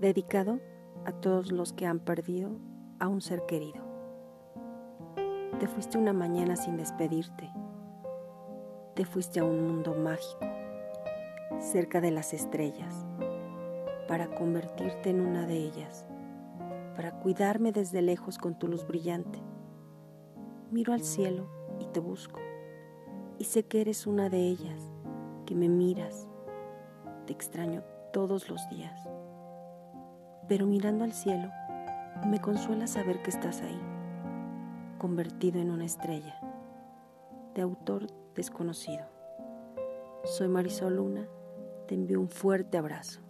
dedicado a todos los que han perdido a un ser querido. Te fuiste una mañana sin despedirte. Te fuiste a un mundo mágico, cerca de las estrellas, para convertirte en una de ellas, para cuidarme desde lejos con tu luz brillante. Miro al cielo y te busco, y sé que eres una de ellas, que me miras. Te extraño todos los días pero mirando al cielo me consuela saber que estás ahí, convertido en una estrella, de autor desconocido. Soy Marisol Luna, te envío un fuerte abrazo.